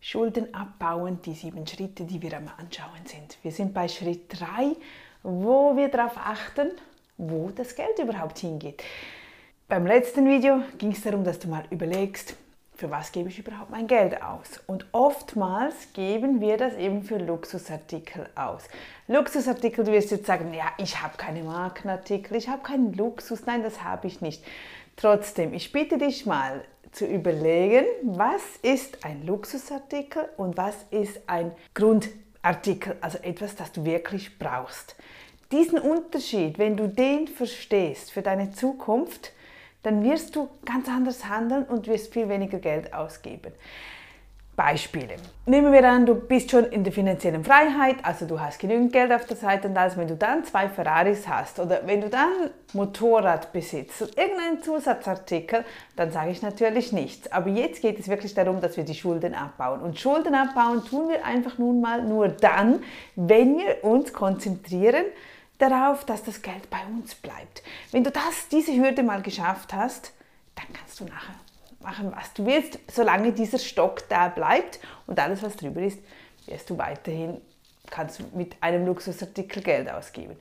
Schulden abbauen, die sieben Schritte, die wir am Anschauen sind. Wir sind bei Schritt 3, wo wir darauf achten, wo das Geld überhaupt hingeht. Beim letzten Video ging es darum, dass du mal überlegst, für was gebe ich überhaupt mein Geld aus? Und oftmals geben wir das eben für Luxusartikel aus. Luxusartikel, du wirst jetzt sagen, ja, ich habe keine Markenartikel, ich habe keinen Luxus, nein, das habe ich nicht. Trotzdem, ich bitte dich mal zu überlegen, was ist ein Luxusartikel und was ist ein Grundartikel, also etwas, das du wirklich brauchst. Diesen Unterschied, wenn du den verstehst für deine Zukunft, dann wirst du ganz anders handeln und wirst viel weniger Geld ausgeben. Beispiele. Nehmen wir an, du bist schon in der finanziellen Freiheit, also du hast genügend Geld auf der Seite und als wenn du dann zwei Ferraris hast oder wenn du dann Motorrad besitzt und irgendeinen Zusatzartikel, dann sage ich natürlich nichts. Aber jetzt geht es wirklich darum, dass wir die Schulden abbauen. Und Schulden abbauen tun wir einfach nun mal nur dann, wenn wir uns konzentrieren darauf, dass das Geld bei uns bleibt. Wenn du das, diese Hürde mal geschafft hast, dann kannst du nachher machen, was du willst, solange dieser Stock da bleibt und alles, was drüber ist, wirst du weiterhin, kannst du mit einem Luxusartikel Geld ausgeben.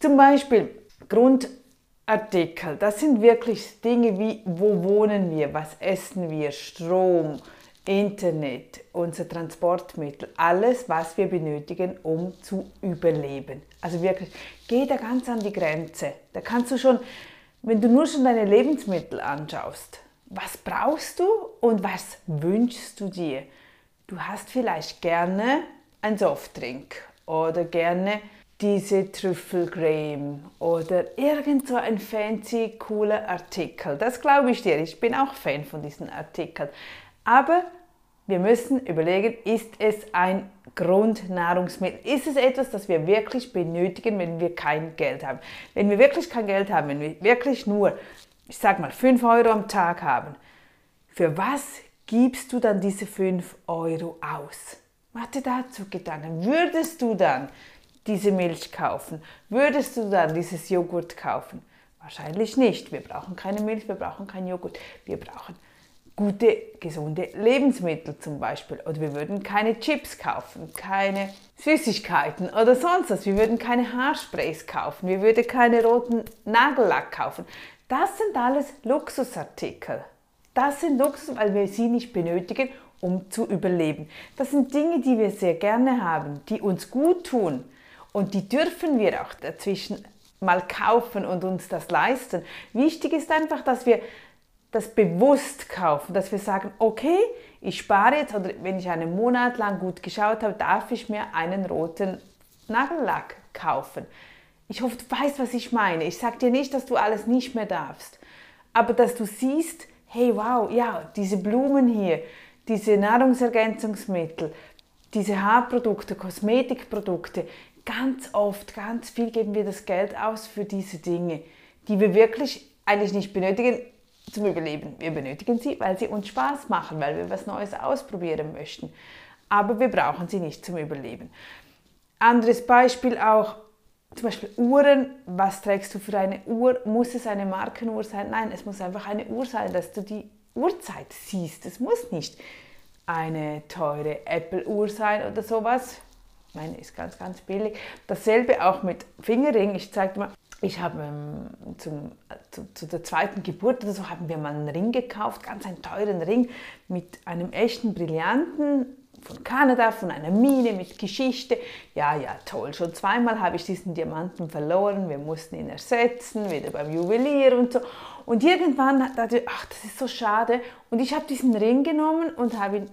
Zum Beispiel Grundartikel, das sind wirklich Dinge wie, wo wohnen wir, was essen wir, Strom, Internet, unser Transportmittel, alles, was wir benötigen, um zu überleben. Also wirklich, geh da ganz an die Grenze. Da kannst du schon, wenn du nur schon deine Lebensmittel anschaust, was brauchst du und was wünschst du dir? Du hast vielleicht gerne ein Softdrink oder gerne diese Trüffelcreme oder irgend so ein fancy, cooler Artikel. Das glaube ich dir. Ich bin auch Fan von diesen Artikeln. Aber wir müssen überlegen, ist es ein Grundnahrungsmittel? Ist es etwas, das wir wirklich benötigen, wenn wir kein Geld haben? Wenn wir wirklich kein Geld haben, wenn wir wirklich nur, ich sag mal, 5 Euro am Tag haben, für was gibst du dann diese 5 Euro aus? Mach dir dazu Gedanken. Würdest du dann diese Milch kaufen? Würdest du dann dieses Joghurt kaufen? Wahrscheinlich nicht. Wir brauchen keine Milch, wir brauchen keinen Joghurt. Wir brauchen gute, gesunde Lebensmittel zum Beispiel. Oder wir würden keine Chips kaufen, keine Süßigkeiten oder sonst was. Wir würden keine Haarsprays kaufen, wir würden keine roten Nagellack kaufen. Das sind alles Luxusartikel. Das sind Luxus, weil wir sie nicht benötigen, um zu überleben. Das sind Dinge, die wir sehr gerne haben, die uns gut tun. Und die dürfen wir auch dazwischen mal kaufen und uns das leisten. Wichtig ist einfach, dass wir das bewusst kaufen, dass wir sagen, okay, ich spare jetzt oder wenn ich einen Monat lang gut geschaut habe, darf ich mir einen roten Nagellack kaufen. Ich hoffe, du weißt, was ich meine. Ich sage dir nicht, dass du alles nicht mehr darfst, aber dass du siehst, hey, wow, ja, diese Blumen hier, diese Nahrungsergänzungsmittel, diese Haarprodukte, Kosmetikprodukte, ganz oft, ganz viel geben wir das Geld aus für diese Dinge, die wir wirklich eigentlich nicht benötigen, zum Überleben. Wir benötigen sie, weil sie uns Spaß machen, weil wir was Neues ausprobieren möchten. Aber wir brauchen sie nicht zum Überleben. Anderes Beispiel auch, zum Beispiel Uhren. Was trägst du für eine Uhr? Muss es eine Markenuhr sein? Nein, es muss einfach eine Uhr sein, dass du die Uhrzeit siehst. Es muss nicht eine teure Apple-Uhr sein oder sowas. Meine ist ganz, ganz billig. Dasselbe auch mit Fingerring. Ich zeige dir mal, ich habe ähm, zum, zu, zu, der zweiten Geburt oder so haben wir mal einen Ring gekauft, ganz einen teuren Ring mit einem echten Brillanten von Kanada, von einer Mine mit Geschichte. Ja, ja, toll. Schon zweimal habe ich diesen Diamanten verloren. Wir mussten ihn ersetzen, wieder beim Juwelier und so. Und irgendwann dachte ich, ach, das ist so schade. Und ich habe diesen Ring genommen und habe ihn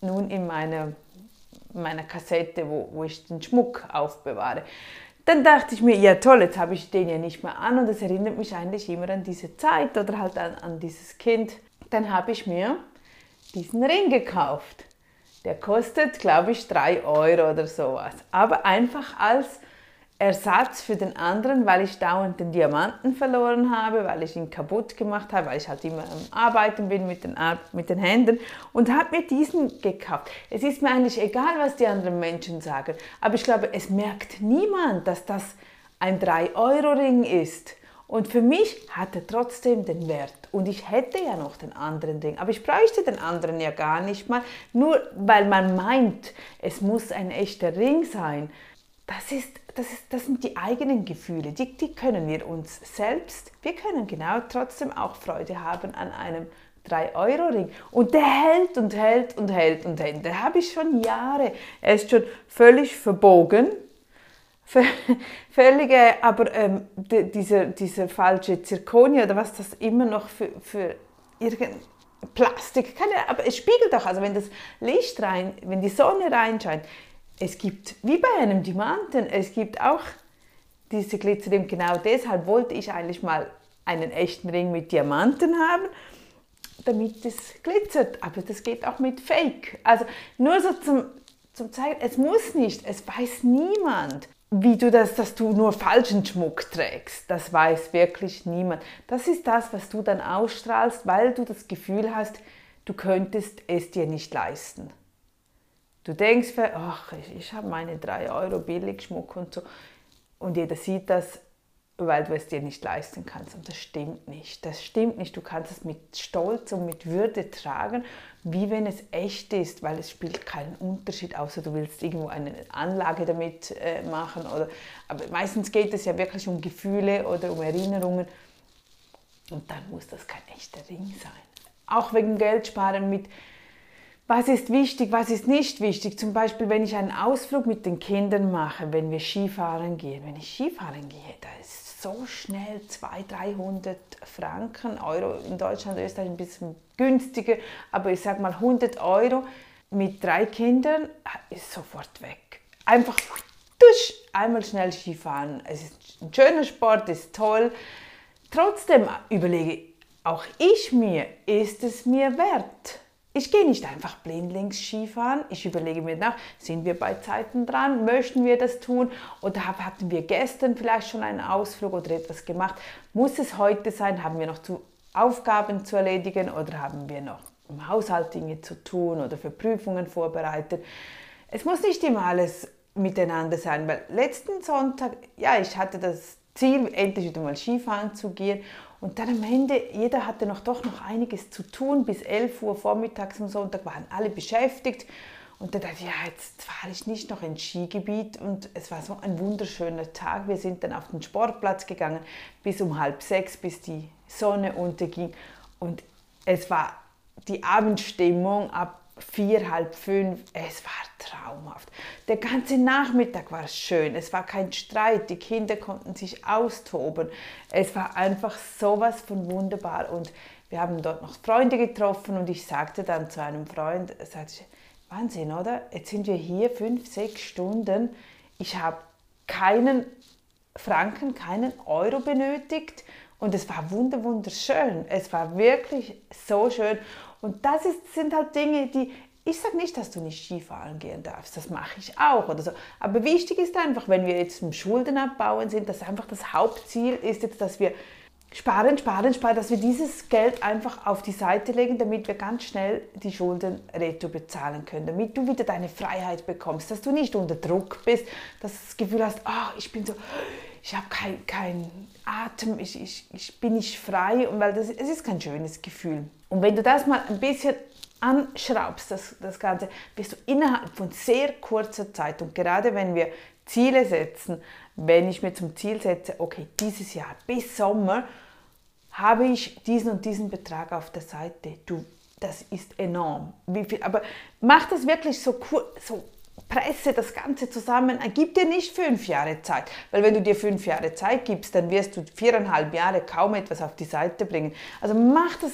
nun in meiner, meiner Kassette, wo, wo ich den Schmuck aufbewahre. Dann dachte ich mir, ja toll, jetzt habe ich den ja nicht mehr an und das erinnert mich eigentlich immer an diese Zeit oder halt an, an dieses Kind. Dann habe ich mir diesen Ring gekauft. Der kostet, glaube ich, 3 Euro oder sowas. Aber einfach als Ersatz für den anderen, weil ich dauernd den Diamanten verloren habe, weil ich ihn kaputt gemacht habe, weil ich halt immer am Arbeiten bin mit den, mit den Händen und habe mir diesen gekauft. Es ist mir eigentlich egal, was die anderen Menschen sagen, aber ich glaube, es merkt niemand, dass das ein 3-Euro-Ring ist Und für mich hat er trotzdem den Wert. Und ich hätte ja noch den anderen Ring, aber ich bräuchte den anderen ja gar nicht mal, nur weil man meint, es muss ein echter Ring sein. Das, ist, das, ist, das sind die eigenen Gefühle, die, die können wir uns selbst, wir können genau trotzdem auch Freude haben an einem 3-Euro-Ring. Und der hält und hält und hält und hält. Den habe ich schon Jahre. Er ist schon völlig verbogen. Völlige, aber ähm, die, dieser, dieser falsche Zirkonia oder was das immer noch für, für irgendein Plastik, keine, aber es spiegelt doch, also wenn das Licht rein, wenn die Sonne reinscheint, es gibt, wie bei einem Diamanten, es gibt auch diese Glitzerring. Genau deshalb wollte ich eigentlich mal einen echten Ring mit Diamanten haben damit es glitzert. Aber das geht auch mit Fake. Also nur so zum, zum zeigen, es muss nicht, es weiß niemand, wie du das, dass du nur falschen Schmuck trägst. Das weiß wirklich niemand. Das ist das, was du dann ausstrahlst, weil du das Gefühl hast, du könntest es dir nicht leisten. Du denkst, ach, ich, ich habe meine 3 Euro Billigschmuck und so. Und jeder sieht das weil du es dir nicht leisten kannst. Und das stimmt nicht. Das stimmt nicht. Du kannst es mit Stolz und mit Würde tragen, wie wenn es echt ist, weil es spielt keinen Unterschied, außer du willst irgendwo eine Anlage damit äh, machen. Oder, aber meistens geht es ja wirklich um Gefühle oder um Erinnerungen. Und dann muss das kein echter Ring sein. Auch wegen Geldsparen mit was ist wichtig, was ist nicht wichtig. Zum Beispiel, wenn ich einen Ausflug mit den Kindern mache, wenn wir Skifahren gehen. Wenn ich Skifahren gehe, da ist so schnell 200, 300 Franken, Euro in Deutschland, Österreich ein bisschen günstiger, aber ich sage mal 100 Euro mit drei Kindern ist sofort weg. Einfach durch, einmal schnell Skifahren. Es ist ein schöner Sport, ist toll. Trotzdem überlege auch ich mir, ist es mir wert? Ich gehe nicht einfach blindlings Skifahren. Ich überlege mir nach, sind wir bei Zeiten dran? Möchten wir das tun? Oder hatten wir gestern vielleicht schon einen Ausflug oder etwas gemacht? Muss es heute sein? Haben wir noch zu Aufgaben zu erledigen oder haben wir noch im Haushalt Dinge zu tun oder für Prüfungen vorbereitet? Es muss nicht immer alles miteinander sein, weil letzten Sonntag, ja, ich hatte das Ziel, endlich wieder mal Skifahren zu gehen und dann am Ende, jeder hatte noch doch noch einiges zu tun. Bis 11 Uhr vormittags am Sonntag waren alle beschäftigt. Und dann dachte ich, ja, jetzt fahre ich nicht noch ins Skigebiet. Und es war so ein wunderschöner Tag. Wir sind dann auf den Sportplatz gegangen bis um halb sechs, bis die Sonne unterging. Und es war die Abendstimmung ab vier, halb fünf. Es war traumhaft. Der ganze Nachmittag war schön. Es war kein Streit. Die Kinder konnten sich austoben. Es war einfach sowas von wunderbar. Und wir haben dort noch Freunde getroffen und ich sagte dann zu einem Freund, sagte ich, Wahnsinn, oder? Jetzt sind wir hier fünf, sechs Stunden. Ich habe keinen Franken, keinen Euro benötigt. Und es war wunderschön. Es war wirklich so schön. Und das ist, sind halt Dinge, die, ich sage nicht, dass du nicht Skifahren gehen darfst, das mache ich auch oder so. Aber wichtig ist einfach, wenn wir jetzt im Schulden abbauen sind, dass einfach das Hauptziel ist jetzt, dass wir sparen, sparen, sparen, dass wir dieses Geld einfach auf die Seite legen, damit wir ganz schnell die Schulden retour bezahlen können, damit du wieder deine Freiheit bekommst, dass du nicht unter Druck bist, dass du das Gefühl hast, oh, ich bin so, ich habe keinen kein Atem, ich, ich, ich bin nicht frei, und weil das, es ist kein schönes Gefühl. Und wenn du das mal ein bisschen anschraubst, das, das Ganze, wirst du innerhalb von sehr kurzer Zeit und gerade wenn wir Ziele setzen, wenn ich mir zum Ziel setze, okay, dieses Jahr bis Sommer habe ich diesen und diesen Betrag auf der Seite. Du, das ist enorm. Viel, aber mach das wirklich so, so presse das Ganze zusammen, gib dir nicht fünf Jahre Zeit, weil wenn du dir fünf Jahre Zeit gibst, dann wirst du viereinhalb Jahre kaum etwas auf die Seite bringen. Also mach das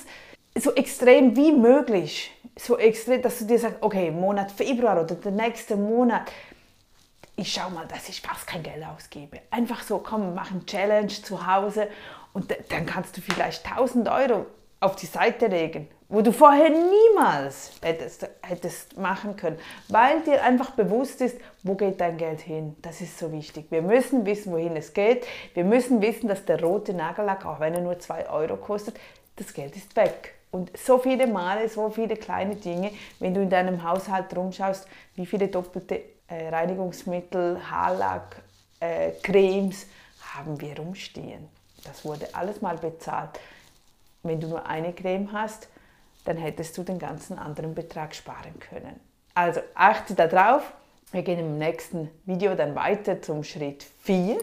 so extrem wie möglich. So extrem, dass du dir sagst, okay, Monat Februar oder der nächste Monat, ich schau mal, dass ich fast kein Geld ausgebe. Einfach so, komm, mach eine Challenge zu Hause und dann kannst du vielleicht 1000 Euro auf die Seite legen, wo du vorher niemals hättest, hättest machen können, weil dir einfach bewusst ist, wo geht dein Geld hin. Das ist so wichtig. Wir müssen wissen, wohin es geht. Wir müssen wissen, dass der rote Nagellack, auch wenn er nur 2 Euro kostet, das Geld ist weg. Und so viele Male, so viele kleine Dinge, wenn du in deinem Haushalt rumschaust, wie viele doppelte äh, Reinigungsmittel, Haarlack, äh, Cremes haben wir rumstehen. Das wurde alles mal bezahlt. Wenn du nur eine Creme hast, dann hättest du den ganzen anderen Betrag sparen können. Also achte darauf. Wir gehen im nächsten Video dann weiter zum Schritt 4.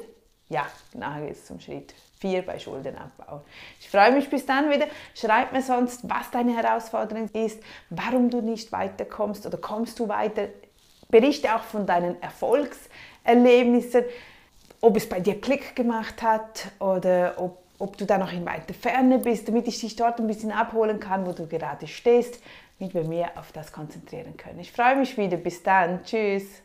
Ja, geht es zum Schritt 4 bei Schuldenabbau. Ich freue mich bis dann wieder. Schreib mir sonst, was deine Herausforderung ist, warum du nicht weiterkommst oder kommst du weiter. Berichte auch von deinen Erfolgserlebnissen, ob es bei dir Klick gemacht hat oder ob, ob du da noch in weiter Ferne bist, damit ich dich dort ein bisschen abholen kann, wo du gerade stehst, damit wir mehr auf das konzentrieren können. Ich freue mich wieder. Bis dann. Tschüss.